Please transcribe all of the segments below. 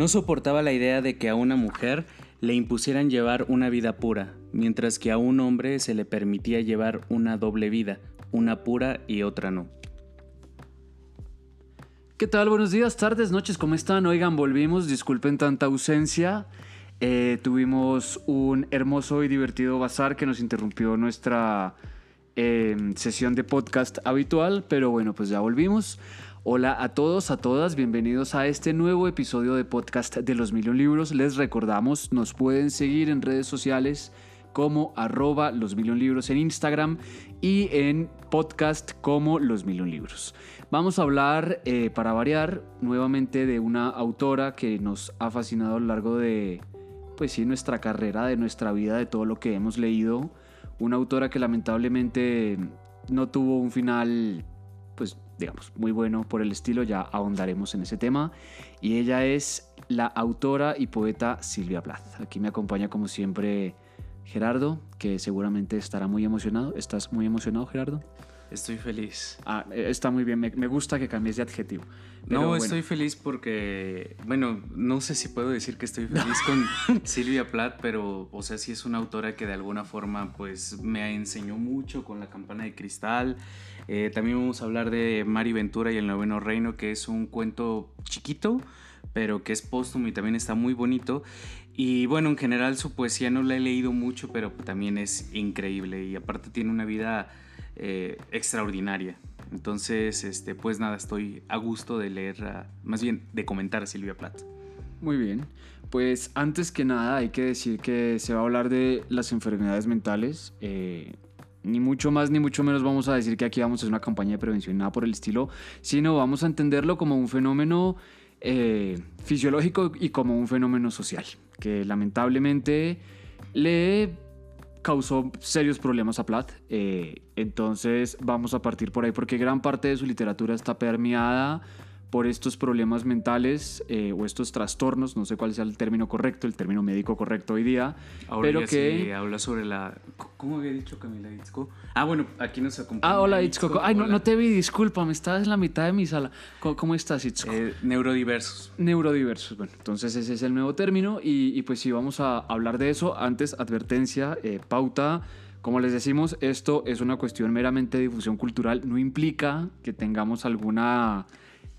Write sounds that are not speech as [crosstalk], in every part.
No soportaba la idea de que a una mujer le impusieran llevar una vida pura, mientras que a un hombre se le permitía llevar una doble vida, una pura y otra no. ¿Qué tal? Buenos días, tardes, noches, ¿cómo están? Oigan, volvimos, disculpen tanta ausencia. Eh, tuvimos un hermoso y divertido bazar que nos interrumpió nuestra eh, sesión de podcast habitual, pero bueno, pues ya volvimos. Hola a todos, a todas, bienvenidos a este nuevo episodio de podcast de los Million Libros. Les recordamos, nos pueden seguir en redes sociales como arroba los Million Libros en Instagram y en podcast como los Million Libros. Vamos a hablar, eh, para variar, nuevamente de una autora que nos ha fascinado a lo largo de, pues sí, nuestra carrera, de nuestra vida, de todo lo que hemos leído. Una autora que lamentablemente no tuvo un final, digamos, muy bueno por el estilo, ya ahondaremos en ese tema. Y ella es la autora y poeta Silvia Plath. Aquí me acompaña como siempre Gerardo, que seguramente estará muy emocionado. ¿Estás muy emocionado, Gerardo? Estoy feliz. Ah, eh, está muy bien, me, gusta que cambies de adjetivo. no, estoy feliz porque, bueno, no sé si puedo decir que estoy feliz [laughs] con Silvia Plath, pero, o sea, sí es una autora que de alguna forma, pues, me enseñó mucho con La Campana de Cristal. Eh, también vamos a hablar de Mari Ventura y el Noveno Reino, que es un cuento chiquito, pero que es póstumo y también está muy bonito. Y bueno, en general su poesía no la he leído mucho, pero también es increíble y aparte tiene una vida eh, extraordinaria. Entonces, este, pues nada, estoy a gusto de leer, más bien de comentar a Silvia Plath. Muy bien, pues antes que nada hay que decir que se va a hablar de las enfermedades mentales. Eh, ni mucho más ni mucho menos vamos a decir que aquí vamos a hacer una campaña de prevención, nada por el estilo, sino vamos a entenderlo como un fenómeno eh, fisiológico y como un fenómeno social, que lamentablemente le causó serios problemas a Platt. Eh, entonces vamos a partir por ahí porque gran parte de su literatura está permeada por estos problemas mentales eh, o estos trastornos, no sé cuál sea el término correcto, el término médico correcto hoy día, Ahora pero que habla sobre la ¿cómo había dicho Camila Itzco? Ah, bueno, aquí nos acompaña. Ah, hola Itzco. Ay, no, no, te vi, disculpa, me estabas en la mitad de mi sala. ¿Cómo, estás, Itzco? Eh, neurodiversos. Neurodiversos, bueno, entonces ese es el nuevo término y, pues sí, vamos a hablar de eso. Antes, advertencia, eh, pauta. Como les decimos, esto es una cuestión meramente de difusión cultural, no implica que tengamos alguna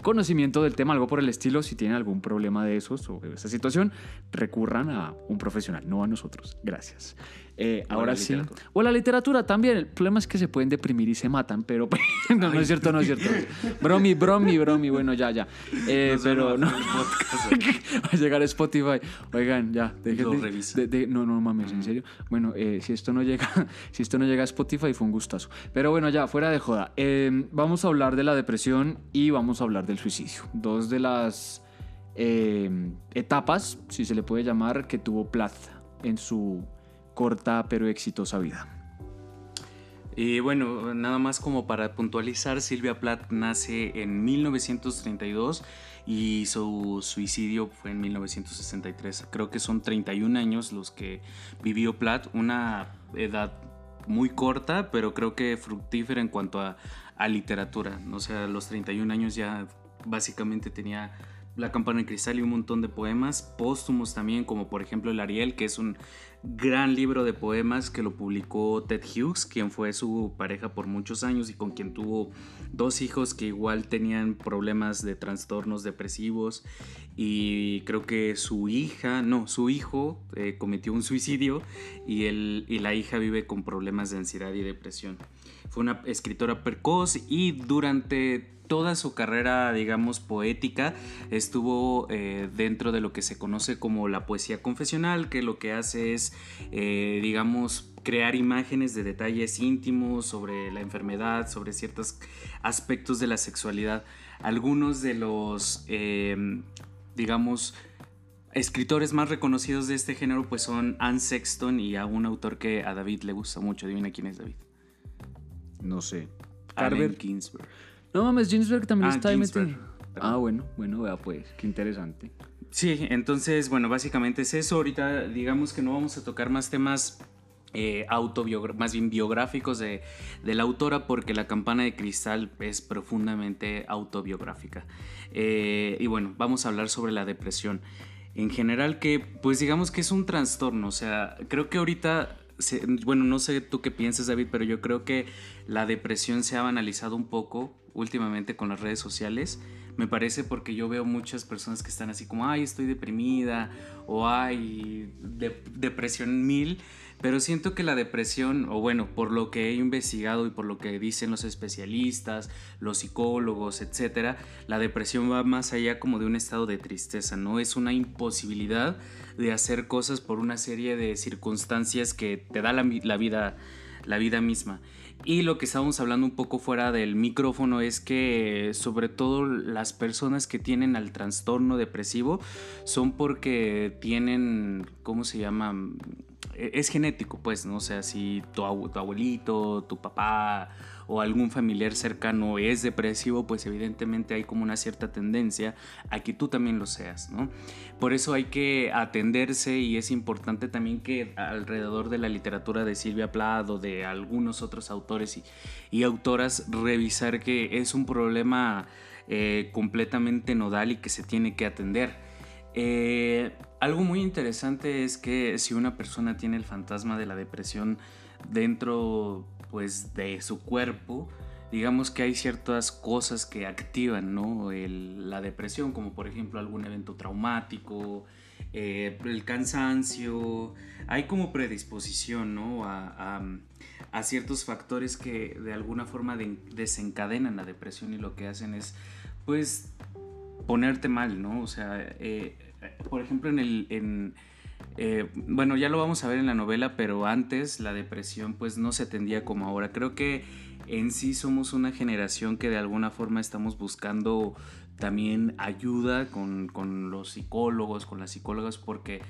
conocimiento del tema, algo por el estilo, si tienen algún problema de esos o de esa situación, recurran a un profesional, no a nosotros. Gracias. Eh, ahora sí. O la literatura también. El problema es que se pueden deprimir y se matan, pero [laughs] no, no es cierto, no es cierto. bromi, bromi, bromi. Bueno, ya, ya. Eh, pero no. [laughs] Va a llegar a Spotify. Oigan, ya. De, no, no mames, en serio. Bueno, eh, si esto no llega, [laughs] si esto no llega a Spotify, fue un gustazo. Pero bueno, ya, fuera de joda. vamos a hablar de la depresión y vamos a hablar del suicidio. Dos de las etapas, si se le puede llamar, que tuvo Plath en su corta pero exitosa vida. Y bueno, nada más como para puntualizar, Silvia Plath nace en 1932 y su suicidio fue en 1963. Creo que son 31 años los que vivió Plath, una edad muy corta, pero creo que fructífera en cuanto a, a literatura. O sea, a los 31 años ya básicamente tenía la campana de cristal y un montón de poemas póstumos también, como por ejemplo El Ariel, que es un gran libro de poemas que lo publicó Ted Hughes, quien fue su pareja por muchos años y con quien tuvo dos hijos que igual tenían problemas de trastornos depresivos y creo que su hija, no, su hijo eh, cometió un suicidio y, él, y la hija vive con problemas de ansiedad y depresión. Fue una escritora precoz y durante toda su carrera, digamos, poética, estuvo eh, dentro de lo que se conoce como la poesía confesional, que lo que hace es, eh, digamos, crear imágenes de detalles íntimos sobre la enfermedad, sobre ciertos aspectos de la sexualidad. Algunos de los, eh, digamos, escritores más reconocidos de este género pues son Anne Sexton y a un autor que a David le gusta mucho. Adivina quién es David. No sé. Allen Ginsberg. No mames, Ginsberg también ah, está ahí metido. Ah, bueno, bueno, vea pues, qué interesante. Sí, entonces, bueno, básicamente es eso. Ahorita digamos que no vamos a tocar más temas eh, más bien biográficos de, la autora, porque La campana de cristal es profundamente autobiográfica. Eh, y bueno, vamos a hablar sobre la depresión. En general que, pues digamos que es un trastorno, o sea, creo que ahorita bueno, no sé tú qué piensas, David, pero yo creo que la depresión se ha banalizado un poco últimamente con las redes sociales. Me parece porque yo veo muchas personas que están así como, ay, estoy deprimida o ay, depresión mil. Pero siento que la depresión, o bueno, por lo que he investigado y por lo que dicen los especialistas, los psicólogos, etcétera, la depresión va más allá como de un estado de tristeza, ¿no? Es una imposibilidad de hacer cosas por una serie de circunstancias que te da la, vida, la vida misma. Y lo que estábamos hablando un poco fuera del micrófono es que sobre todo las personas que tienen al trastorno depresivo son porque tienen, ¿cómo se llama? E, es genético, pues, ¿no? O sea, si tu, tu abuelito, tu papá o algún familiar cercano es depresivo, pues evidentemente hay como una cierta tendencia a que tú también lo seas, ¿no? Por eso hay que atenderse y es importante también que alrededor de la literatura de Silvia Plath o de algunos otros autores y, autoras revisar que es un problema eh, completamente nodal y que se tiene que atender. Eh, algo muy interesante es que si una persona tiene el fantasma de la depresión dentro pues de su cuerpo, digamos que hay ciertas cosas que activan ¿no? la depresión, como por ejemplo algún evento traumático, eh, el cansancio, hay como predisposición ¿no? a, ciertos factores que de alguna forma desencadenan la depresión y lo que hacen es pues ponerte mal, ¿no? O sea, eh, por ejemplo en el... En, eh, bueno, ya lo vamos a ver en la novela, pero antes la depresión pues no se atendía como ahora. Creo que en sí somos una generación que de alguna forma estamos buscando también ayuda con, con los psicólogos, con las psicólogas, porque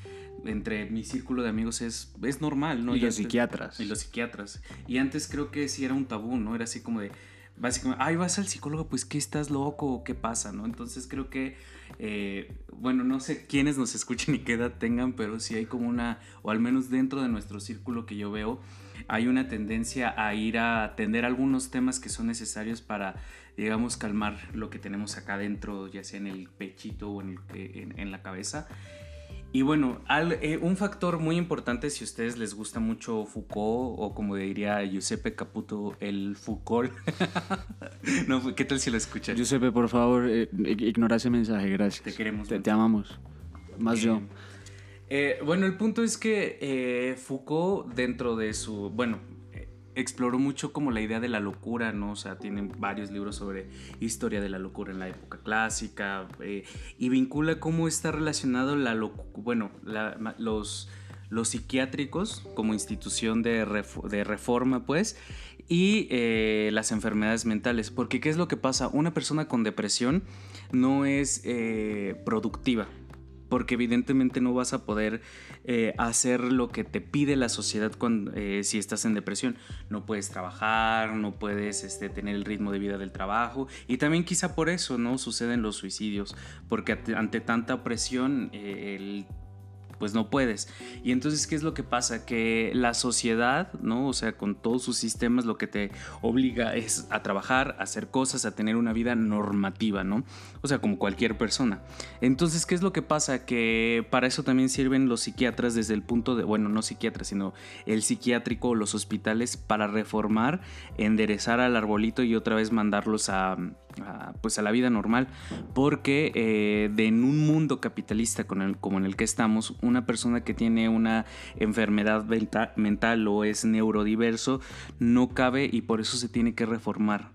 entre mi círculo de amigos es, es normal, ¿no? Y, los psiquiatras. Y los psiquiatras. Y antes creo que sí era un tabú, ¿no? Era así como de, básicamente, ay, vas al psicólogo, pues ¿qué estás loco? ¿Qué pasa? ¿no? Entonces creo que eh, bueno, no sé quiénes nos [laughs] escuchen y qué edad tengan, pero sí hay como una, o al menos dentro de nuestro círculo que yo veo, hay una tendencia a ir a atender algunos temas que son necesarios para, digamos, calmar lo que tenemos acá dentro, ya sea en el pechito o en, en la cabeza. Y bueno, eh, un factor muy importante si a ustedes les gusta mucho Foucault o como diría Giuseppe Caputo, el Foucault. [laughs] no, ¿Qué tal si lo escuchan? Giuseppe, por favor, eh, ignora ese mensaje, gracias. Te queremos. Te, te amamos. Más yo. Eh, bueno, el punto es que Foucault dentro de su, bueno, exploró mucho como la idea de la locura, ¿no? O sea, tienen varios libros sobre historia de la locura en la época clásica eh, y vincula cómo está relacionado la bueno, los, los psiquiátricos como institución de, de reforma, pues, y eh, las enfermedades mentales. Porque, ¿qué es lo que pasa? Una persona con depresión no es eh, productiva porque evidentemente no vas a poder eh, hacer lo que te pide la sociedad cuando, eh, si estás en depresión. No puedes trabajar, no puedes este, tener el ritmo de vida del trabajo y también quizá por eso no suceden los suicidios, porque ante tanta presión eh, el pues no puedes. Y entonces, ¿qué es lo que pasa? Que la sociedad, ¿no? O sea, con todos sus sistemas, lo que te obliga es a trabajar, a hacer cosas, a tener una vida normativa, ¿no? O sea, como cualquier persona. Entonces, ¿qué es lo que pasa? Que para eso también sirven los psiquiatras desde el punto de, bueno, no psiquiatras, sino el psiquiátrico o los hospitales para reformar, enderezar al arbolito y otra vez mandarlos a, pues a la vida normal porque eh, en un mundo capitalista con el, como en el que estamos una persona que tiene una enfermedad mental o es neurodiverso no cabe y por eso se tiene que reformar.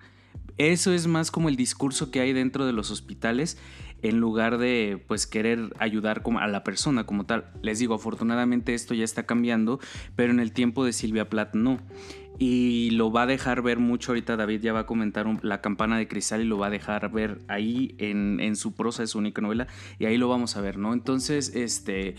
Eso es más como el discurso que hay dentro de los hospitales en lugar de pues querer ayudar a la persona como tal. Les digo, afortunadamente esto ya está cambiando, pero en el tiempo de Silvia Plath no. Y lo va a dejar ver mucho ahorita David ya va a comentar la campana de cristal y lo va a dejar ver ahí en, su prosa de su única novela y ahí lo vamos a ver no entonces este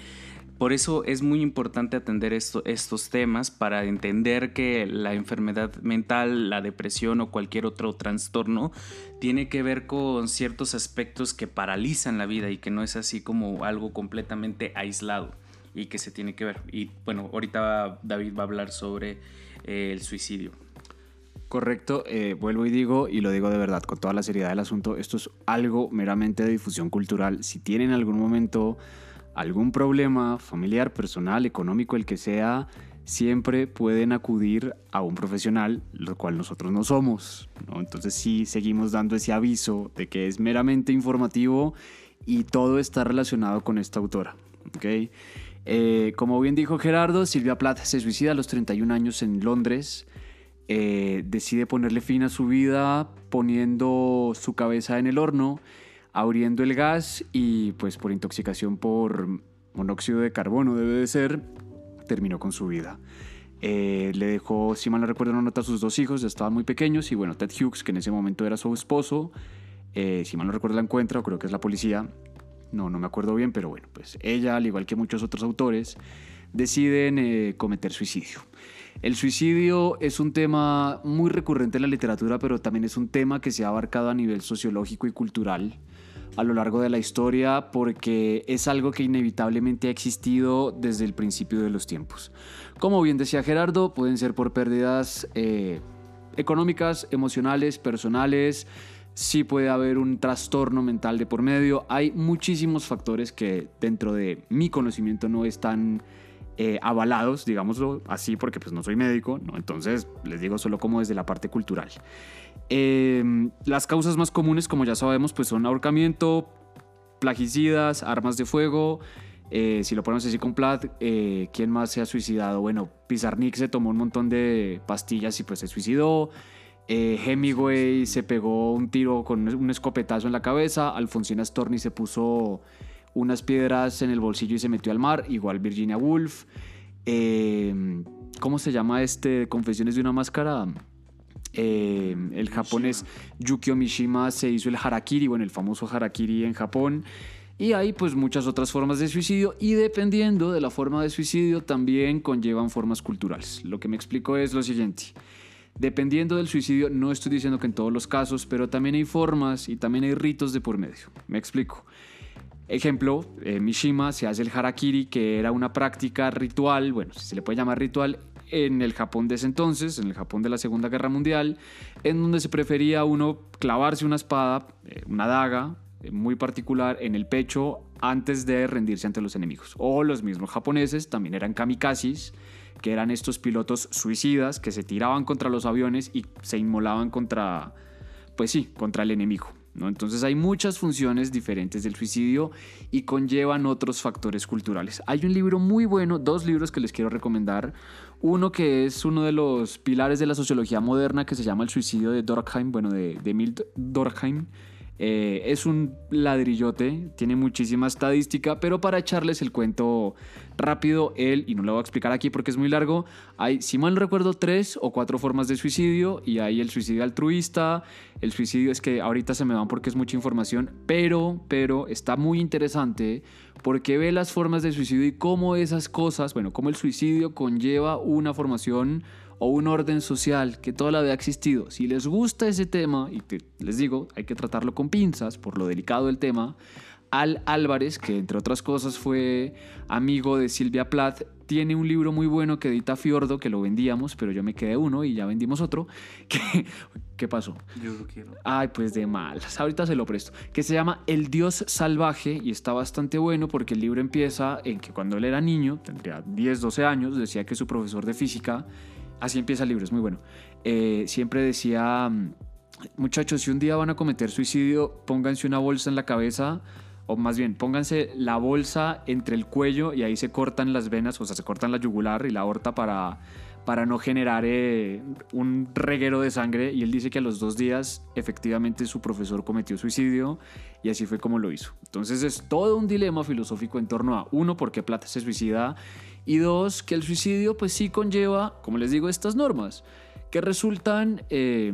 por eso es muy importante atender estos temas para entender que la enfermedad mental, la depresión o cualquier otro trastorno tiene que ver con ciertos aspectos que paralizan la vida y que no es así como algo completamente aislado. y que se tiene que ver. Y bueno, ahorita David va a hablar sobre eh, el suicidio. Correcto, eh, vuelvo y digo, y lo digo de verdad, con toda la seriedad del asunto, esto es algo meramente de difusión cultural. Si tienen en algún momento algún problema familiar, personal, económico, el que sea, siempre pueden acudir a un profesional, lo cual nosotros no somos. Entonces sí seguimos dando ese aviso de que es meramente informativo y todo está relacionado con esta autora. ¿okay? Eh, como bien dijo Gerardo, Silvia Plath se suicida a los 31 años en Londres. Eh, decide ponerle fin a su vida poniendo su cabeza en el horno, abriendo el gas y pues por intoxicación por monóxido de carbono debe de ser, terminó con su vida. Eh, le dejó, si mal no recuerdo, una nota a sus dos hijos, estaban muy pequeños y bueno, Ted Hughes, que en ese momento era su esposo, eh, si mal no recuerdo la encuentra, o creo que es la policía, no, no me acuerdo bien, pero bueno, pues ella, al igual que muchos otros autores, deciden cometer suicidio. El suicidio es un tema muy recurrente en la literatura, pero también es un tema que se ha abarcado a nivel sociológico y cultural a lo largo de la historia porque es algo que inevitablemente ha existido desde el principio de los tiempos. Como bien decía Gerardo, pueden ser por pérdidas eh, económicas, emocionales, personales, sí puede haber un trastorno mental de por medio. Hay muchísimos factores que dentro de mi conocimiento no están eh, avalados, digámoslo así, porque pues no soy médico, entonces les digo solo como desde la parte cultural. Em, las causas más comunes, como ya sabemos, pues son ahorcamiento, plagicidas, armas de fuego. Eh, si lo ponemos así con Plat, eh, ¿quién más se ha suicidado? Bueno, Pizarnik se tomó un montón de pastillas y pues se suicidó. Hemingway se pegó un tiro con un escopetazo en la cabeza. Alfonsina Storni se puso unas piedras en el bolsillo y se metió al mar, igual Virginia Woolf. Em, ¿Cómo se llama este? Confesiones de una máscara. Em, el japonés Yukio Mishima se hizo el harakiri, bueno, el famoso harakiri en Japón. Y hay pues muchas otras formas de suicidio y dependiendo de la forma de suicidio también conllevan formas culturales. Lo que me explico es lo siguiente. Dependiendo del suicidio, no estoy diciendo que en todos los casos, pero también hay formas y también hay ritos de por medio. Me explico. Ejemplo, eh, Mishima se hace el harakiri, que era una práctica ritual, bueno, si se le puede llamar ritual, en el Japón de ese entonces, en el Japón de la Segunda Guerra Mundial, en donde se prefería uno clavarse una espada, eh, una daga eh, muy particular en el pecho antes de rendirse ante los enemigos. O los mismos japoneses también eran kamikazes, que eran estos pilotos suicidas que se tiraban contra los aviones y se inmolaban contra, pues sí, contra el enemigo. Entonces hay muchas funciones diferentes del suicidio y conllevan otros factores culturales. Hay un libro muy bueno, dos libros que les quiero recomendar. Uno que es uno de los pilares de la sociología moderna que se llama El suicidio de Durkheim, bueno, de, de Emil Durkheim. Eh, es un ladrillote, tiene muchísima estadística, pero para echarles el cuento rápido, él, y no lo voy a explicar aquí porque es muy largo, hay, si mal no recuerdo, tres o cuatro formas de suicidio, y hay el suicidio altruista, el suicidio es que ahorita se me van porque es mucha información, pero, pero está muy interesante porque ve las formas de suicidio y cómo esas cosas, bueno, cómo el suicidio conlleva una formación o un orden social que toda la vida ha existido. Si les gusta ese tema, y les digo, hay que tratarlo con pinzas por lo delicado del tema, Al Álvarez, que entre otras cosas fue amigo de Silvia Plath, tiene un libro muy bueno que edita Fiordo, que lo vendíamos, pero yo me quedé uno y ya vendimos otro. [laughs] ¿Qué pasó? Yo lo quiero. Ay, pues de malas. Ahorita se lo presto. Que se llama El Dios Salvaje y está bastante bueno porque el libro empieza en que cuando él era niño, tendría 10, 12 años, decía que su profesor de física Así empieza el libro, es muy bueno. Eh, siempre decía, mm, muchachos, si un día van a cometer suicidio, pónganse una bolsa en la cabeza, o más bien, pónganse la bolsa entre el cuello y ahí se cortan las venas, o sea, se cortan la yugular y la aorta para, para no generar eh, un reguero de sangre. Y él dice que a los dos días, efectivamente, su profesor cometió suicidio y así fue como lo hizo. Entonces es todo un dilema filosófico en torno a, uno, por qué Plata se suicida y dos, que el suicidio pues sí conlleva, como les digo, estas normas que resultan eh,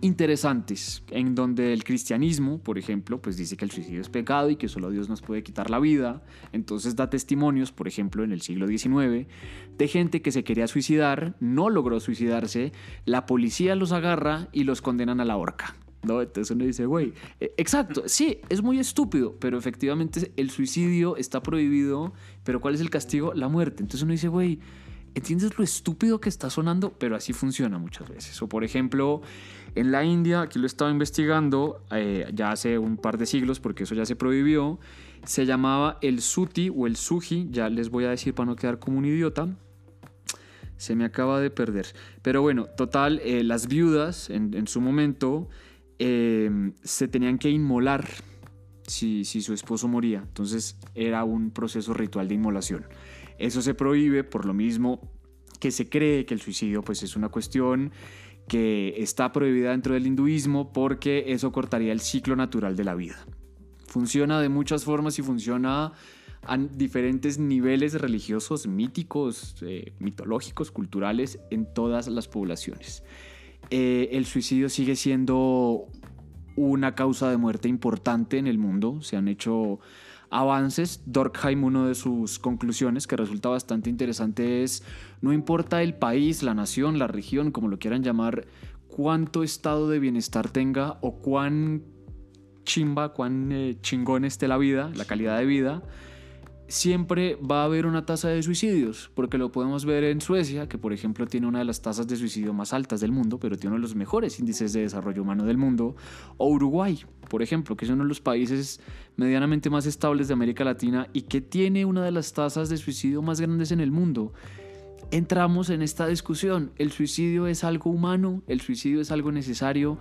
interesantes, en donde el cristianismo, por ejemplo, pues dice que el suicidio es pecado y que solo Dios nos puede quitar la vida. Entonces da testimonios, por ejemplo, en el siglo XIX, de gente que se quería suicidar, no logró suicidarse, la policía los agarra y los condenan a la horca. ¿No? Entonces uno dice, güey, eh, exacto, sí, es muy estúpido, pero efectivamente el suicidio está prohibido, pero ¿cuál es el castigo? La muerte. Entonces uno dice, güey, ¿entiendes lo estúpido que está sonando? Pero así funciona muchas veces. O por ejemplo, en la India, aquí lo estaba investigando eh, ya hace un par de siglos, porque eso ya se prohibió, se llamaba el suti o el suji, ya les voy a decir para no quedar como un idiota. Se me acaba de perder. Pero bueno, total, eh, las viudas en, su momento eh, se tenían que inmolar si, si su esposo moría. Entonces era un proceso ritual de inmolación. Eso se prohíbe por lo mismo que se cree que el suicidio pues es una cuestión que está prohibida dentro del hinduismo porque eso cortaría el ciclo natural de la vida. Funciona de muchas formas y funciona a diferentes niveles religiosos, míticos, eh, mitológicos, culturales en todas las poblaciones. Eh, el suicidio sigue siendo una causa de muerte importante en el mundo. Se han hecho avances. Dorkheim, una de sus conclusiones que resulta bastante interesante es, no importa el país, la nación, la región, como lo quieran llamar, cuánto estado de bienestar tenga o cuán chimba, cuán eh, chingón esté la vida, la calidad de vida, siempre va a haber una tasa de suicidios, porque lo podemos ver en Suecia, que por ejemplo tiene una de las tasas de suicidio más altas del mundo, pero tiene uno de los mejores índices de desarrollo humano del mundo, o Uruguay, por ejemplo, que es uno de los países medianamente más estables de América Latina y que tiene una de las tasas de suicidio más grandes en el mundo. Entramos en esta discusión, el suicidio es algo humano, el suicidio es algo necesario,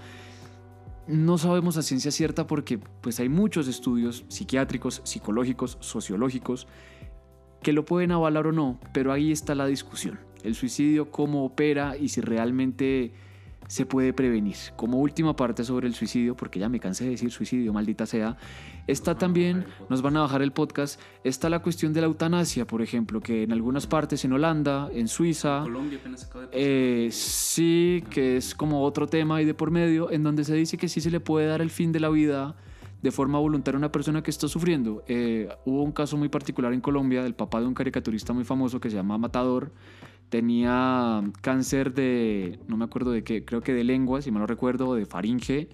no sabemos a ciencia cierta porque pues hay muchos estudios psiquiátricos, psicológicos, sociológicos que lo pueden avalar o no, pero ahí está la discusión. El suicidio, cómo opera y si realmente se puede prevenir. Como última parte sobre el suicidio, porque ya me cansé de decir suicidio, maldita sea, está también, nos van a bajar el podcast, está la cuestión de la eutanasia, por ejemplo, que en algunas partes, en Holanda, en Suiza, Colombia apenas acaba de eh, sí, que es como otro tema ahí de por medio, en donde se dice que sí se le puede dar el fin de la vida de forma voluntaria a una persona que está sufriendo. Eh, hubo un caso muy particular en Colombia del papá de un caricaturista muy famoso que se llama Matador, tenía cáncer de, no me acuerdo de qué, creo que de lengua, si mal no recuerdo, de faringe,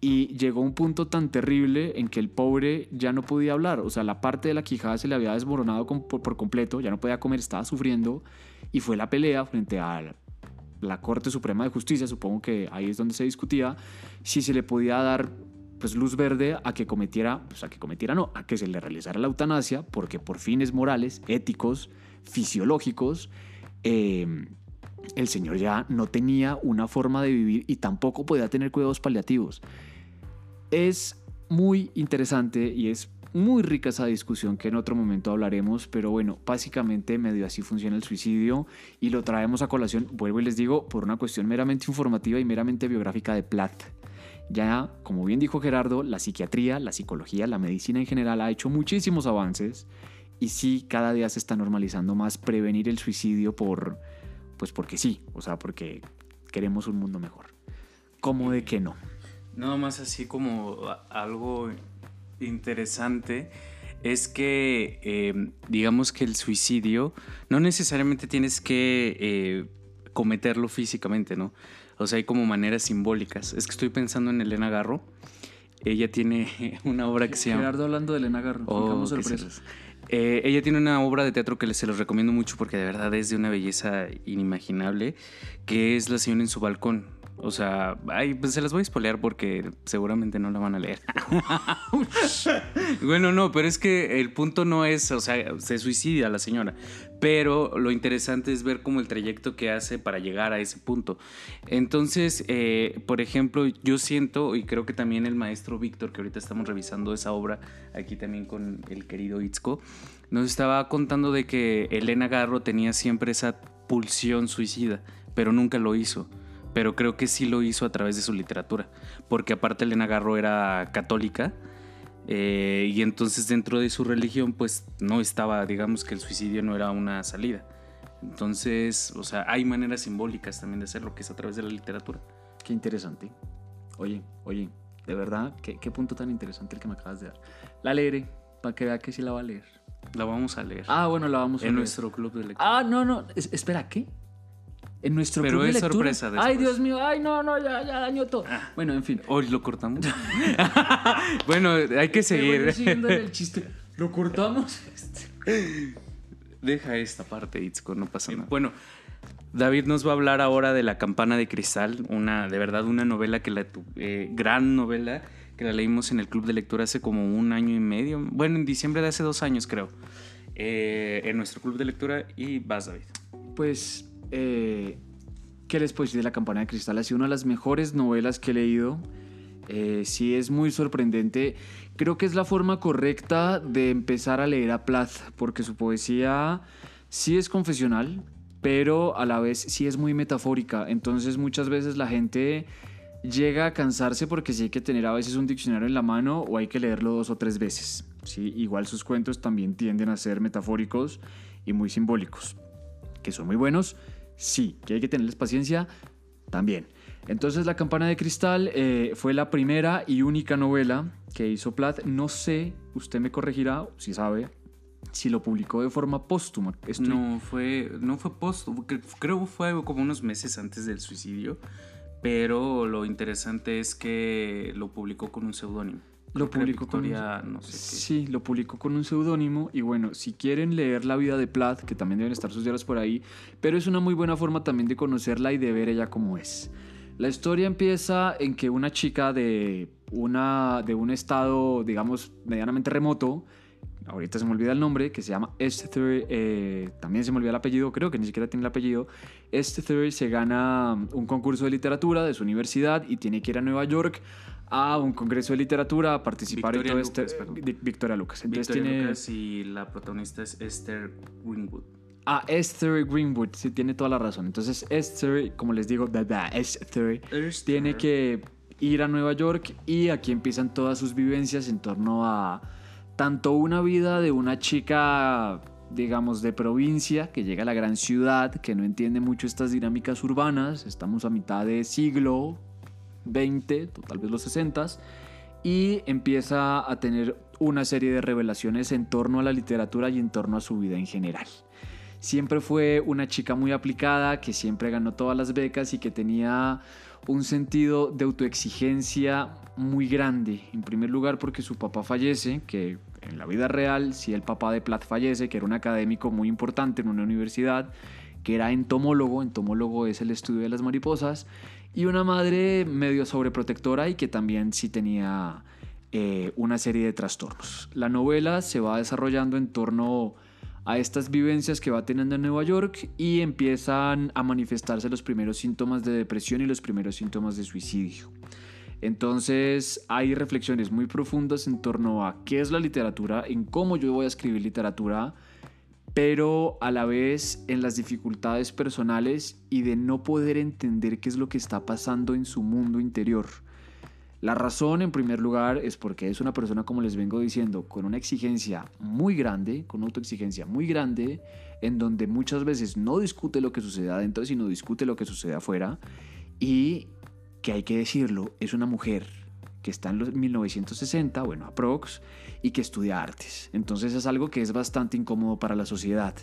y llegó un punto tan terrible en que el pobre ya no podía hablar, o sea, la parte de la quijada se le había desmoronado por, completo, ya no podía comer, estaba sufriendo, y fue la pelea frente a la Corte Suprema de Justicia, supongo que ahí es donde se discutía, si se le podía dar pues luz verde a que cometiera, pues a que cometiera no, a que se le realizara la eutanasia, porque por fines morales, éticos, fisiológicos, Em, el señor ya no tenía una forma de vivir y tampoco podía tener cuidados paliativos. Es muy interesante y es muy rica esa discusión que en otro momento hablaremos, pero bueno, básicamente medio así funciona el suicidio y lo traemos a colación, vuelvo y les digo, por una cuestión meramente informativa y meramente biográfica de Platt. Ya, como bien dijo Gerardo, la psiquiatría, la psicología, la medicina en general ha hecho muchísimos avances y sí, cada día se está normalizando más prevenir el suicidio por, pues porque sí, o sea, porque queremos un mundo mejor. ¿Cómo de que no? Nada más así como algo interesante es que em, digamos que el suicidio no necesariamente tienes que eh, cometerlo físicamente, ¿no? O sea, hay como maneras simbólicas. Es que estoy pensando en Elena Garro. Ella tiene [laughs] una obra que se llama... Gerardo hablando de Elena Garro. Oh, sorpresas. Eh, ella tiene una obra de teatro que se los recomiendo mucho porque de verdad es de una belleza inimaginable, que es La señora en su balcón. O sea, ay, pues se las voy a spoilear porque seguramente no la van a leer. [laughs] bueno, no, pero es que el punto no es, o sea, se suicida la señora. Pero lo interesante es ver cómo el trayecto que hace para llegar a ese punto. Entonces, eh, por ejemplo, yo siento, y creo que también el maestro Víctor, que ahorita estamos revisando esa obra aquí también con el querido Itzko, nos estaba contando de que Elena Garro tenía siempre esa pulsión suicida, pero nunca lo hizo pero creo que sí lo hizo a través de su literatura, porque aparte Elena Garro era católica eh, y entonces dentro de su religión pues no estaba, digamos que el suicidio no era una salida. Entonces, o sea, hay maneras simbólicas también de hacerlo, que es a través de la literatura. Qué interesante. Oye, oye, de verdad, qué, punto tan interesante el que me acabas de dar. La leeré, para que vea que sí la va a leer. La vamos a leer. Ah, bueno, la vamos a leer. En nuestro club de lectura. Ah, no, no, espera, ¿qué? En nuestro Pero club de es lectura. sorpresa después. Ay, Dios mío, ay, no, no, ya, ya dañó todo. Bueno, en fin. Hoy lo cortamos. [laughs] bueno, hay que bueno, seguir. siguiendo el chiste. ¿Lo cortamos? Deja esta parte, Itzko, no pasa nada. Bueno, David nos va a hablar ahora de La Campana de Cristal, una, de verdad, una novela que la, tu- eh, gran novela, que la leímos en el club de lectura hace como un año y medio, bueno, en diciembre de hace dos años creo, eh, en nuestro club de lectura y vas, David. Pues, eh, ¿qué les puedo decir de La Campana de Cristal? Ha sido una de las mejores novelas que he leído. Eh, sí, es muy sorprendente. Creo que es la forma correcta de empezar a leer a Plath, porque su poesía sí es confesional, pero a la vez sí es muy metafórica. Entonces, muchas veces la gente llega a cansarse porque sí hay que tener a veces un diccionario en la mano o hay que leerlo dos o tres veces. ¿sí? Igual sus cuentos también tienden a ser metafóricos y muy simbólicos que son muy buenos, sí, que hay que tenerles paciencia, también. Entonces La Campana de Cristal eh, fue la primera y única novela que hizo Plath. No sé, usted me corregirá, si sabe, si lo publicó de forma póstuma. Estoy- No fue, no fue cre- creo que fue como unos meses antes del suicidio, pero lo interesante es que lo publicó con un seudónimo. Lo publicó con un- no sé qué. Sí, lo publicó con un seudónimo y bueno, si quieren leer la vida de Plath, que también deben estar sus diarios por ahí, pero es una muy buena forma también de conocerla y de ver ella cómo es. La historia empieza en que una chica de, una, de un estado, digamos, medianamente remoto, ahorita se me olvida el nombre, que se llama Esther, eh, también se me olvida el apellido, creo que ni siquiera tiene el apellido. Esther se gana un concurso de literatura de su universidad y tiene que ir a Nueva York a un congreso de literatura a participar Victoria en todo este... Lucas, perdón. Di- Victoria Lucas. Entonces Victoria tiene... Lucas y la protagonista es Esther Greenwood. Ah, Esther Greenwood, sí, tiene toda la razón. Entonces Esther, como les digo, da, da, Esther Esther. tiene que ir a Nueva York y aquí empiezan todas sus vivencias en torno a tanto una vida de una chica, digamos, de provincia que llega a la gran ciudad, que no entiende mucho estas dinámicas urbanas, estamos a mitad de siglo XX, o tal vez los 60 y empieza a tener una serie de revelaciones en torno a la literatura y en torno a su vida en general. Siempre fue una chica muy aplicada, que siempre ganó todas las becas y que tenía un sentido de autoexigencia muy grande. En primer lugar porque su papá fallece, que en la vida real, si el papá de Plath fallece, que era un académico muy importante en una universidad, que era entomólogo, entomólogo es el estudio de las mariposas, y una madre medio sobreprotectora y que también sí tenía eh, una serie de trastornos. La novela se va desarrollando en torno a estas vivencias que va teniendo en Nueva York y empiezan a manifestarse los primeros síntomas de depresión y los primeros síntomas de suicidio. Entonces hay reflexiones muy profundas en torno a qué es la literatura, en cómo yo voy a escribir literatura, pero a la vez en las dificultades personales y de no poder entender qué es lo que está pasando en su mundo interior. La razón, en primer lugar, es porque es una persona, como les vengo diciendo, con una exigencia muy grande, con una autoexigencia muy grande, en donde muchas veces no discute lo que sucede adentro, sino discute lo que sucede afuera. Y que hay que decirlo, es una mujer que está en los 1960, bueno, aprox, y que estudia artes. Entonces es algo que es bastante incómodo para la sociedad.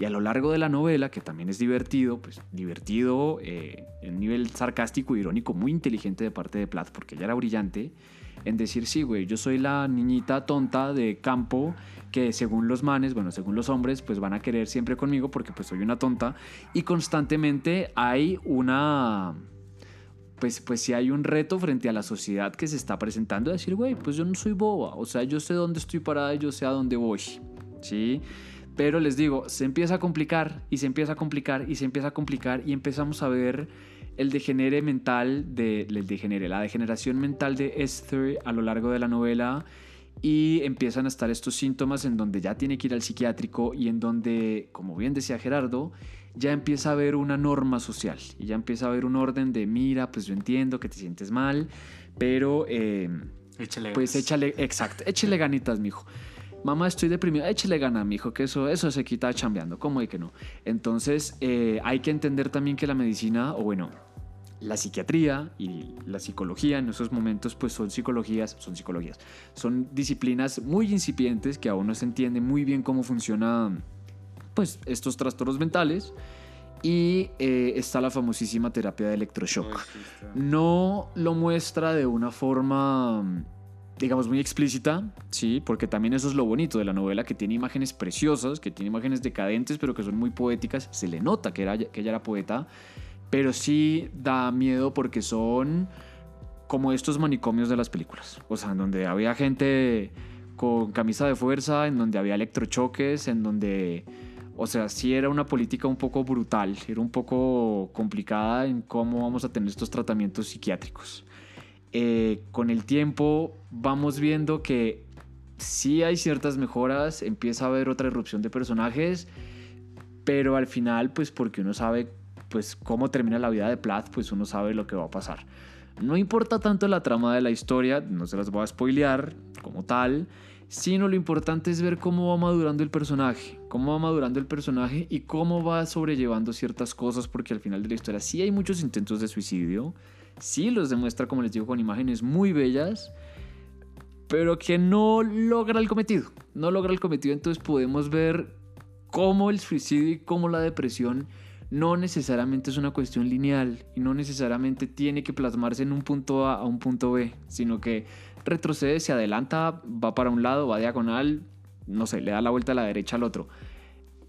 Y a lo largo de la novela, que también es divertido, pues divertido eh, en nivel sarcástico, irónico, muy inteligente de parte de Plath, porque ella era brillante, en decir, sí, güey, yo soy la niñita tonta de campo que según los manes, bueno, según los hombres, pues van a querer siempre conmigo porque pues soy una tonta. Y constantemente hay una pues, pues si hay un reto frente a la sociedad que se está presentando, decir, güey, pues yo no soy boba, o sea, yo sé dónde estoy parada y yo sé a dónde voy, ¿sí? Pero les digo, se empieza a complicar y se empieza a complicar y se empieza a complicar y empezamos a ver el degenere mental de el la degeneración mental de Esther a lo largo de la novela y empiezan a estar estos síntomas en donde ya tiene que ir al psiquiátrico y en donde, como bien decía Gerardo, ya empieza a haber una norma social y ya empieza a haber un orden de, mira, pues yo entiendo que te sientes mal, pero eh, Échale pues ganas. échale, exacto, échale ganitas, mijo. Mamá, estoy deprimido, échale gana, mijo, que eso, eso se quita chambeando, ¿cómo de que no? Entonces, eh, hay que entender también que la medicina, o bueno, la psiquiatría y la psicología en esos momentos pues son psicologías, son psicologías, son disciplinas muy incipientes que aún no se entiende muy bien cómo funcionan pues estos trastornos mentales Y eh, está la famosísima terapia de electroshock. No lo muestra de una forma, digamos, muy explícita, sí, porque también eso es lo bonito de la novela, que tiene imágenes preciosas, que tiene imágenes decadentes, pero que son muy poéticas. Se le nota que, era, que ella era poeta, pero sí da miedo porque son como estos manicomios de las películas. O sea, en donde había gente con camisa de fuerza, en donde había electrochoques, en donde o sea, sí era una política un poco brutal, era un poco complicada en cómo vamos a tener estos tratamientos psiquiátricos. Eh, con el tiempo vamos viendo que sí hay ciertas mejoras, empieza a haber otra erupción de personajes, pero al final, pues porque uno sabe pues cómo termina la vida de Plath, pues uno sabe lo que va a pasar. No importa tanto la trama de la historia, no se las voy a spoilear como tal, sino lo importante es ver cómo va madurando el personaje, cómo va madurando el personaje y cómo va sobrellevando ciertas cosas, porque al final de la historia sí hay muchos intentos de suicidio, sí los demuestra, como les digo, con imágenes muy bellas, pero que no logra el cometido, no logra el cometido, entonces podemos ver cómo el suicidio y cómo la depresión no necesariamente es una cuestión lineal y no necesariamente tiene que plasmarse en un punto A a un punto B, sino que retrocede, se adelanta, va para un lado, va diagonal, no sé, le da la vuelta a la derecha al otro.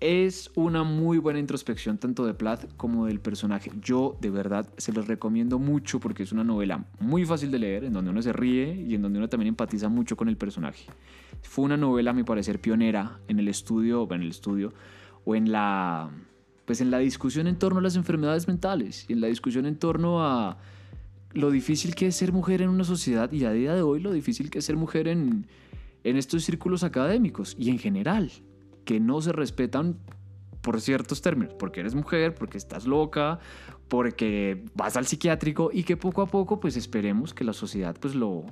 Es una muy buena introspección tanto de Plath como del personaje. Yo de verdad se los recomiendo mucho porque es una novela muy fácil de leer, en donde uno se ríe y en donde uno también empatiza mucho con el personaje. Fue una novela, a mi parecer, pionera en el estudio, en el estudio o en la, pues en la discusión en torno a las enfermedades mentales y en la discusión en torno a lo difícil que es ser mujer en una sociedad y a día de hoy lo difícil que es ser mujer en, en estos círculos académicos y en general, que no se respetan por ciertos términos, porque eres mujer, porque estás loca, porque vas al psiquiátrico y que poco a poco pues esperemos que la sociedad pues lo,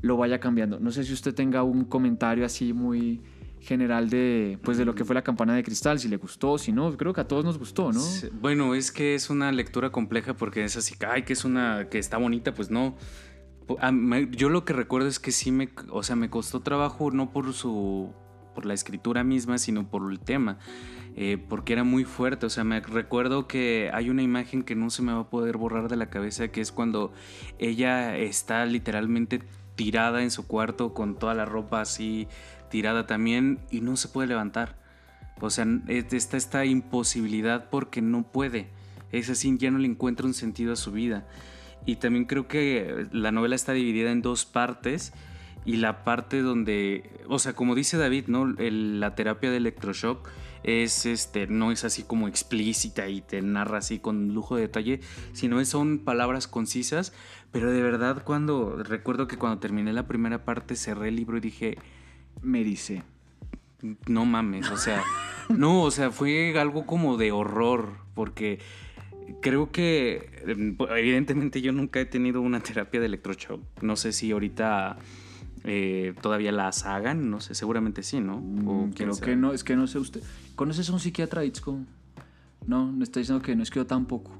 lo vaya cambiando. No sé si usted tenga un comentario así muy general de, pues, de lo que fue la campana de cristal, si le gustó, si no, creo que a todos nos gustó, ¿no? bueno, es que es una lectura compleja porque es así, ay, que es una, que está bonita, pues no. Yo lo que recuerdo es que sí me, o sea, me costó trabajo no por su, por la escritura misma, sino por el tema, eh, porque era muy fuerte, o sea, me recuerdo que hay una imagen que no se me va a poder borrar de la cabeza, que es cuando ella está literalmente tirada en su cuarto con toda la ropa así tirada también y no se puede levantar. O sea, está esta imposibilidad porque no puede. Es así, ya no le encuentra un sentido a su vida. Y también creo que la novela está dividida en dos partes. Y la parte donde, o sea, como dice David, ¿no? la terapia de electroshock es este, no es así como explícita y te narra así con lujo de detalle, sino son palabras concisas. Pero de verdad, cuando recuerdo que cuando terminé la primera parte cerré el libro y dije, me dice. No mames, o sea, [laughs] no, o sea, fue algo como de horror, porque creo que em, evidentemente yo nunca he tenido una terapia de electroshock. No sé si ahorita eh, todavía las hagan, no sé, seguramente sí, ¿no? Mm, creo que no, es que no sé usted. ¿Conoces a un psiquiatra, Itzko? No, me está diciendo que no es que yo tampoco.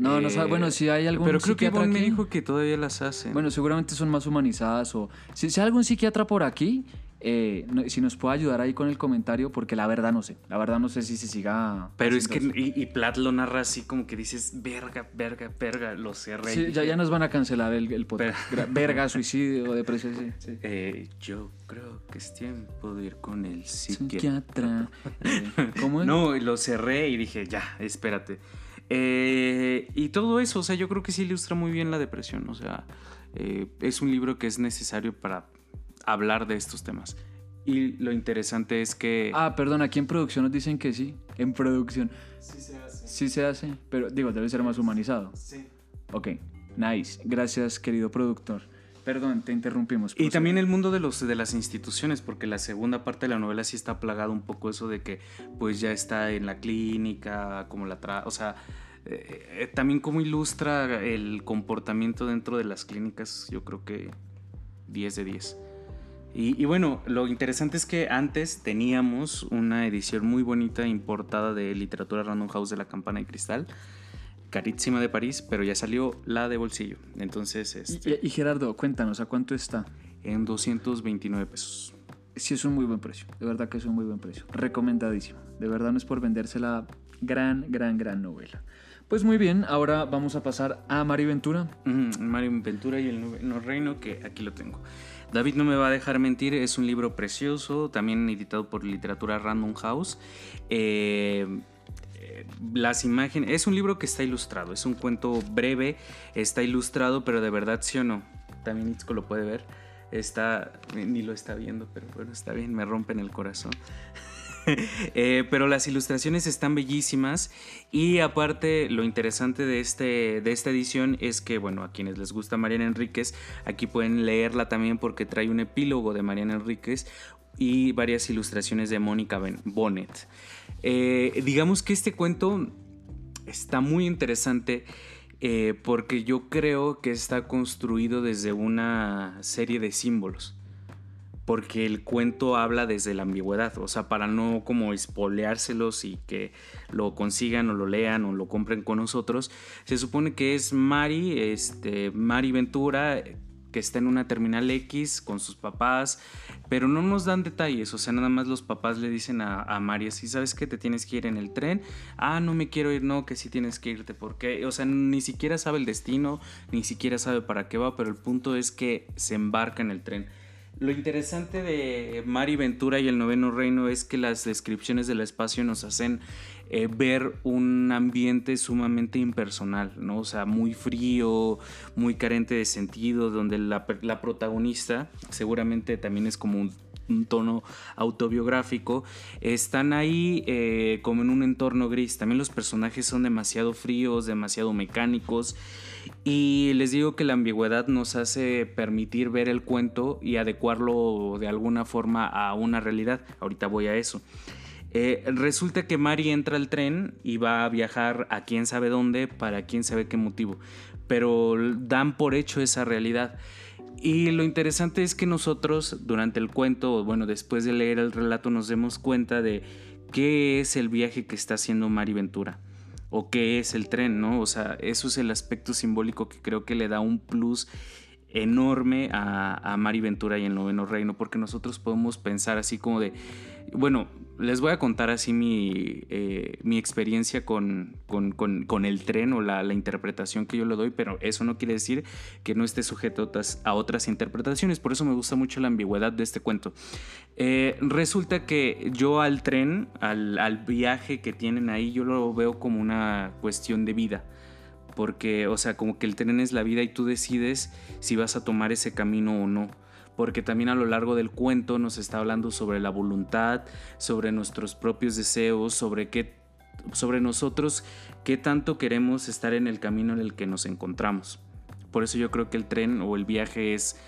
No, no sabe. Bueno, si hay algún Pero creo que Ivonne me dijo que todavía las hacen. Bueno, seguramente son más humanizadas o... Si, hay algún psiquiatra por aquí, eh, si nos puede ayudar ahí con el comentario, porque la verdad no sé. La verdad no sé si se siga... Pero es que... Y, Plat lo narra así como que dices, verga, verga, verga, lo cerré. Sí, ya, ya nos van a cancelar el, el podcast. verga, suicidio, depresión, sí. sí. [laughs] Eh, yo creo que es tiempo de ir con el psiquiatra. psiquiatra. [laughs] ¿Cómo es? No, lo cerré y dije, ya, espérate. Eh, y todo eso, o sea, yo creo que sí ilustra muy bien la depresión, o sea, eh, es un libro que es necesario para hablar de estos temas. Y lo interesante es que... Ah, perdón, aquí en producción nos dicen que sí, en producción. Sí se hace. Sí se hace, pero digo, debe ser más humanizado. Sí. Ok, nice. Gracias, querido productor. Perdón, te interrumpimos. Y también el mundo de, los, de las instituciones, porque la segunda parte de la novela sí está plagado un poco eso de que pues ya está en la clínica, como la... Tra o sea, eh, eh, también cómo ilustra el comportamiento dentro de las clínicas, yo creo que 10 de 10. Y, y, bueno, lo interesante es que antes teníamos una edición muy bonita importada de literatura Random House de la Campana de Cristal carísima de París, pero ya salió la de bolsillo. Entonces, este, y, Gerardo, cuéntanos, ¿a cuánto está? En 229 pesos. Sí, es un muy buen precio. De verdad que es un muy buen precio. Recomendadísimo. De verdad no es por vendérsela Gran, gran, gran novela. Pues muy bien, ahora vamos a pasar a Mario Ventura. Mario Ventura y el Noveno Reino, que aquí lo tengo. David no me va a dejar mentir, es un libro precioso, también editado por Literatura Random House. Eh, las imágenes, es un libro que está ilustrado, es un cuento breve, está ilustrado, pero de verdad sí o no, también Itzko lo puede ver, está, ni lo está viendo, pero bueno, está bien, me rompen el corazón. [laughs] Eh, pero las ilustraciones están bellísimas y aparte lo interesante de, este, de esta edición es que, bueno, a quienes les gusta Mariana Enríquez, aquí pueden leerla también porque trae un epílogo de Mariana Enríquez y varias ilustraciones de Mónica Bonnet. Eh, digamos que este cuento está muy interesante. Eh, porque yo creo que está construido desde una serie de símbolos porque el cuento habla desde la ambigüedad, o sea, para no como espoleárselos y que lo consigan o lo lean o lo compren con nosotros, se supone que es Mari, este, Mari Ventura, que está en una terminal X con sus papás, pero no nos dan detalles, o sea, nada más los papás le dicen a, a Mari así, ¿sabes que te tienes que ir en el tren? Ah, no me quiero ir, no, que sí tienes que irte, porque, o sea, ni siquiera sabe el destino, ni siquiera sabe para qué va, pero el punto es que se embarca en el tren. Lo interesante de Mari Ventura y el Noveno Reino es que las descripciones del espacio nos hacen eh, ver un ambiente sumamente impersonal, ¿no? O sea, muy frío, muy carente de sentido, donde la, protagonista seguramente también es como un tono autobiográfico, están ahí eh, como en un entorno gris. También los personajes son demasiado fríos, demasiado mecánicos. Y les digo que la ambigüedad nos hace permitir ver el cuento y adecuarlo de alguna forma a una realidad. Ahorita voy a eso. Eh, resulta que Mari entra al tren y va a viajar a quién sabe dónde, para quién sabe qué motivo. Pero dan por hecho esa realidad. Y lo interesante es que nosotros durante el cuento, bueno, después de leer el relato, nos demos cuenta de qué es el viaje que está haciendo Mari Ventura o qué es el tren, ¿no? O sea, eso es el aspecto simbólico que creo que le da un plus enorme a, a Mari Ventura y el Noveno Reino, porque nosotros podemos pensar así como de, bueno, les voy a contar así mi, eh, experiencia con, el tren o la, interpretación que yo le doy, pero eso no quiere decir que no esté sujeto a otras, interpretaciones, por eso me gusta mucho la ambigüedad de este cuento. Eh, resulta que yo al tren, al, al viaje que tienen ahí, yo lo veo como una cuestión de vida porque, o sea, como que el tren es la vida y tú decides si vas a tomar ese camino o no porque también a lo largo del cuento nos está hablando sobre la voluntad, sobre nuestros propios deseos, sobre qué sobre nosotros qué tanto queremos estar en el camino en el que nos encontramos. Por eso yo creo que el tren o el viaje es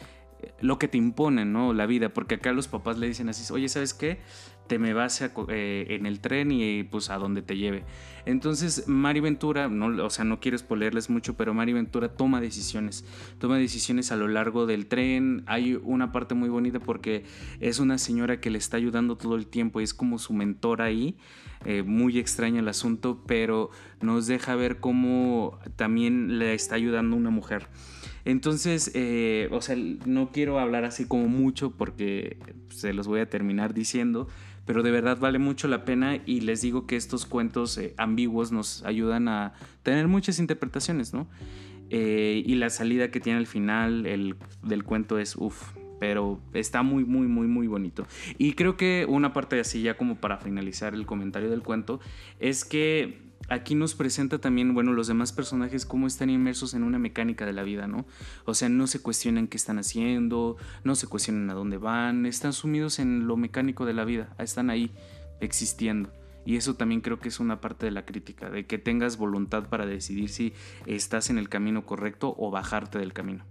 lo que te impone, ¿no? La vida, porque acá los papás le dicen así, oye, ¿sabes qué? Te me vas eh, en el tren y pues a donde te lleve. Entonces, Mari Ventura, no, o sea, no quiero spoilerles mucho, pero Mari Ventura toma decisiones, toma decisiones a lo largo del tren. Hay una parte muy bonita porque es una señora que le está ayudando todo el tiempo y es como su mentor ahí. Eh, muy extraño el asunto, pero nos deja ver cómo también le está ayudando una mujer. Entonces, eh, o sea, no quiero hablar así como mucho porque se los voy a terminar diciendo, pero de verdad vale mucho la pena y les digo que estos cuentos eh, ambiguos nos ayudan a tener muchas interpretaciones, ¿no? Eh, y la salida que tiene al final el, del cuento es uff, pero está muy, muy, muy, muy bonito. Y creo que una parte así, ya como para finalizar el comentario del cuento, es que aquí nos presenta también, bueno, los demás personajes cómo están inmersos en una mecánica de la vida, ¿no? O sea, no se cuestionan qué están haciendo, no se cuestionan a dónde van, están sumidos en lo mecánico de la vida, están ahí existiendo. Y eso también creo que es una parte de la crítica, de que tengas voluntad para decidir si estás en el camino correcto o bajarte del camino.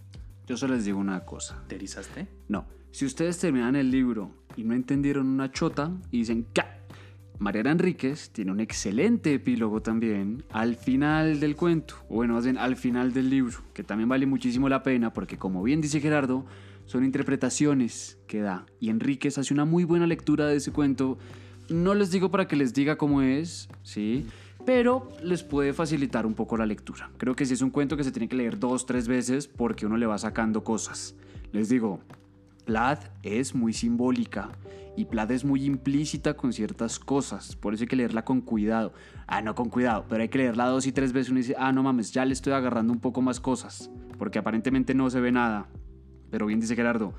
Yo solo les digo una cosa. ¿Te erizaste? No. Si ustedes terminan el libro y no entendieron una chota y dicen, ¿qué? Mariana Enríquez tiene un excelente epílogo también al final del cuento, o bueno, hacen al final del libro, que también vale muchísimo la pena porque como bien dice Gerardo, son interpretaciones que da y Enríquez hace una muy buena lectura de ese cuento. No les digo para que les diga cómo es, ¿sí? Pero les puede facilitar un poco la lectura. Creo que si es un cuento que se tiene que leer dos, tres veces porque uno le va sacando cosas. Les digo, Vlad es muy simbólica y Plath es muy implícita con ciertas cosas, por eso hay que leerla con cuidado. Ah, no con cuidado, pero hay que leerla dos y tres veces uno dice, ah, no mames, ya le estoy agarrando un poco más cosas, porque aparentemente no se ve nada. Pero bien dice Gerardo,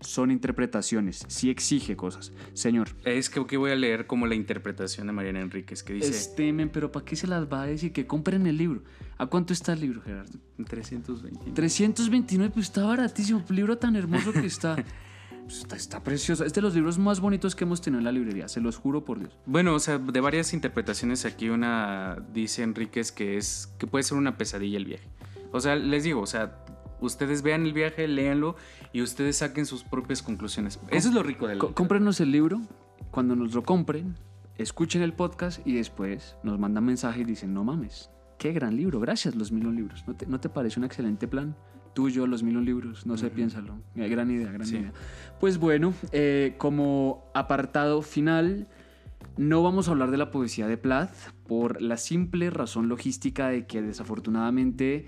son interpretaciones, sí exige cosas. Señor. Es que voy a leer como la interpretación de Mariana Enríquez, que dice... Este, men, pero ¿para qué se las va a decir? Que compren el libro. ¿A cuánto está el libro, Gerardo? 329. 329, pues está baratísimo. Libro tan hermoso que está. [laughs] Pues está, está precioso. Es de los libros más bonitos que hemos tenido en la librería, se los juro por Dios. Bueno, o sea, de varias interpretaciones aquí una dice Enríquez que es que puede ser una pesadilla el viaje. O sea, les digo, o sea, ustedes vean el viaje, léanlo y ustedes saquen sus propias conclusiones. Eso es lo rico del Co- Cómprenos el libro. Cuando nos lo compren, escuchen el podcast y después nos mandan mensaje y dicen, no mames, qué gran libro, gracias los mil libros. ¿No te, ¿No te parece un excelente plan? Tuyo, los mil libros, no sé, piénsalo. Eh, Gran idea, gran Sí. idea. Pues bueno, eh, como apartado final, no vamos a hablar de la poesía de Plath por la simple razón logística de que desafortunadamente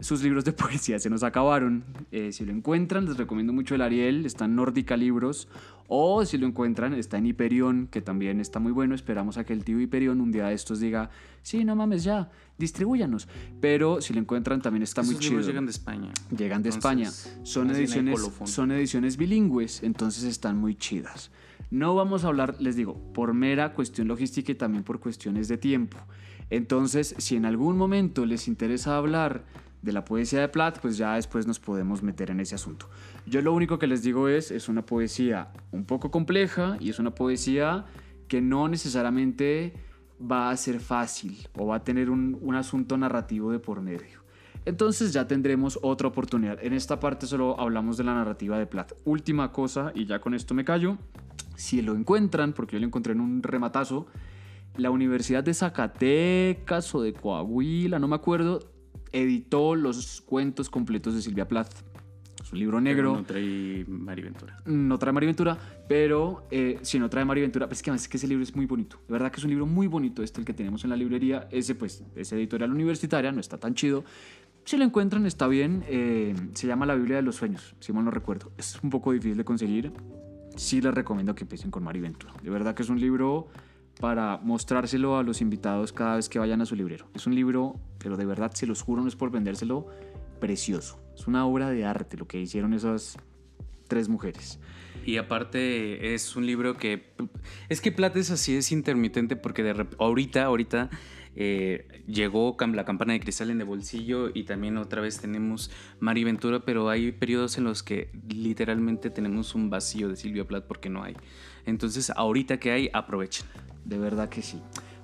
sus libros de [laughs] poesía se nos acabaron. Eh, si lo encuentran, les recomiendo mucho el Ariel, está en Nórdica Libros. O si lo encuentran, está en Hiperión, que también está muy bueno. Esperamos a que el tío Hiperión un día de estos diga, sí, no mames, ya, distribúyanos. Pero si lo encuentran, también está muy Esos chido. llegan de España. Llegan de Entonces, España. Son ediciones, son ediciones bilingües, entonces están muy chidas. No vamos a hablar, les digo, por mera cuestión logística y también por cuestiones de tiempo. Entonces, si en algún momento les interesa hablar de la poesía de Plath, pues ya después nos podemos meter en ese asunto. Yo lo único que les digo es, es una poesía un poco compleja y es una poesía que no necesariamente va a ser fácil o va a tener un, un asunto narrativo de por medio. Entonces ya tendremos otra oportunidad. En esta parte solo hablamos de la narrativa de Plath. Última cosa, y ya con esto me callo. Si lo encuentran, porque yo lo encontré en un rematazo, la Universidad de Zacatecas o de Coahuila, no me acuerdo, editó los cuentos completos de Silvia Plath. Es un libro negro. Pero No trae Mariventura. No trae María Ventura, pero eh, si no trae María Ventura, pues es que además es que ese libro es muy bonito. De verdad que es un libro muy bonito este, el que tenemos en la librería. Ese, pues, es editorial universitaria, no está tan chido. Si lo encuentran, está bien. Eh, se llama La Biblia de los Sueños, si mal no recuerdo. Es un poco difícil de conseguir. Sí les recomiendo que empiecen con María Ventura. De verdad que es un libro para mostrárselo a los invitados cada vez que vayan a su librero. Es un libro, pero de verdad, se los juro, no es por vendérselo, precioso. Es una obra de arte lo que hicieron esas tres mujeres. Y aparte es un libro que... Es que Plata es así, es intermitente porque de ahorita, ahorita eh, llegó la campana de cristal en de bolsillo y también otra vez tenemos Mari Ventura, pero hay periodos en los que literalmente tenemos un vacío de Silvia Plath porque no hay. Entonces ahorita que hay, aprovechen. De verdad que sí.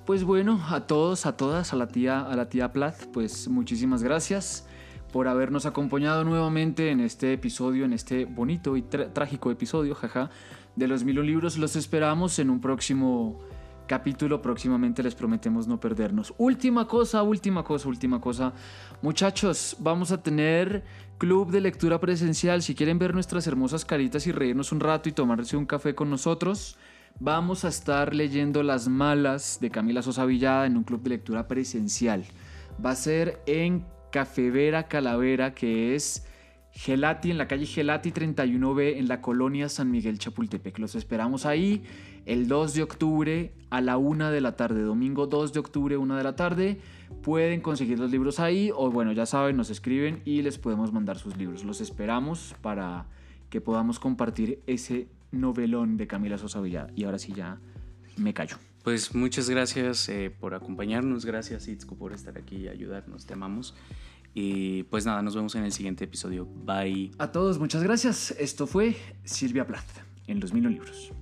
Pues bueno, a todos, a todas, a la tía, a la tía Plath, pues muchísimas gracias por habernos acompañado nuevamente en este episodio, en este bonito y trágico episodio, jaja, de los mil libros. Los esperamos en un próximo capítulo. Próximamente les prometemos no perdernos. Última cosa, última cosa, última cosa. Muchachos, vamos a tener club de lectura presencial. Si quieren ver nuestras hermosas caritas y reírnos un rato y tomarse un café con nosotros, vamos a estar leyendo Las Malas de Camila Sosa Villada en un club de lectura presencial. Va a ser en Cafevera Calavera, que es Gelati, en la calle Gelati 31B, en la colonia San Miguel Chapultepec. Los esperamos ahí el 2 de octubre a la 1 de la tarde, domingo 2 de octubre, 1 de la tarde. Pueden conseguir los libros ahí o bueno, ya saben, nos escriben y les podemos mandar sus libros. Los esperamos para que podamos compartir ese novelón de Camila Sosa Villada. Y ahora sí ya me callo. Pues muchas gracias eh, por acompañarnos, gracias Itzko por estar aquí y ayudarnos, te amamos. Y pues nada, nos vemos en el siguiente episodio. Bye. A todos, muchas gracias. Esto fue Silvia Plath en Los Mil Libros.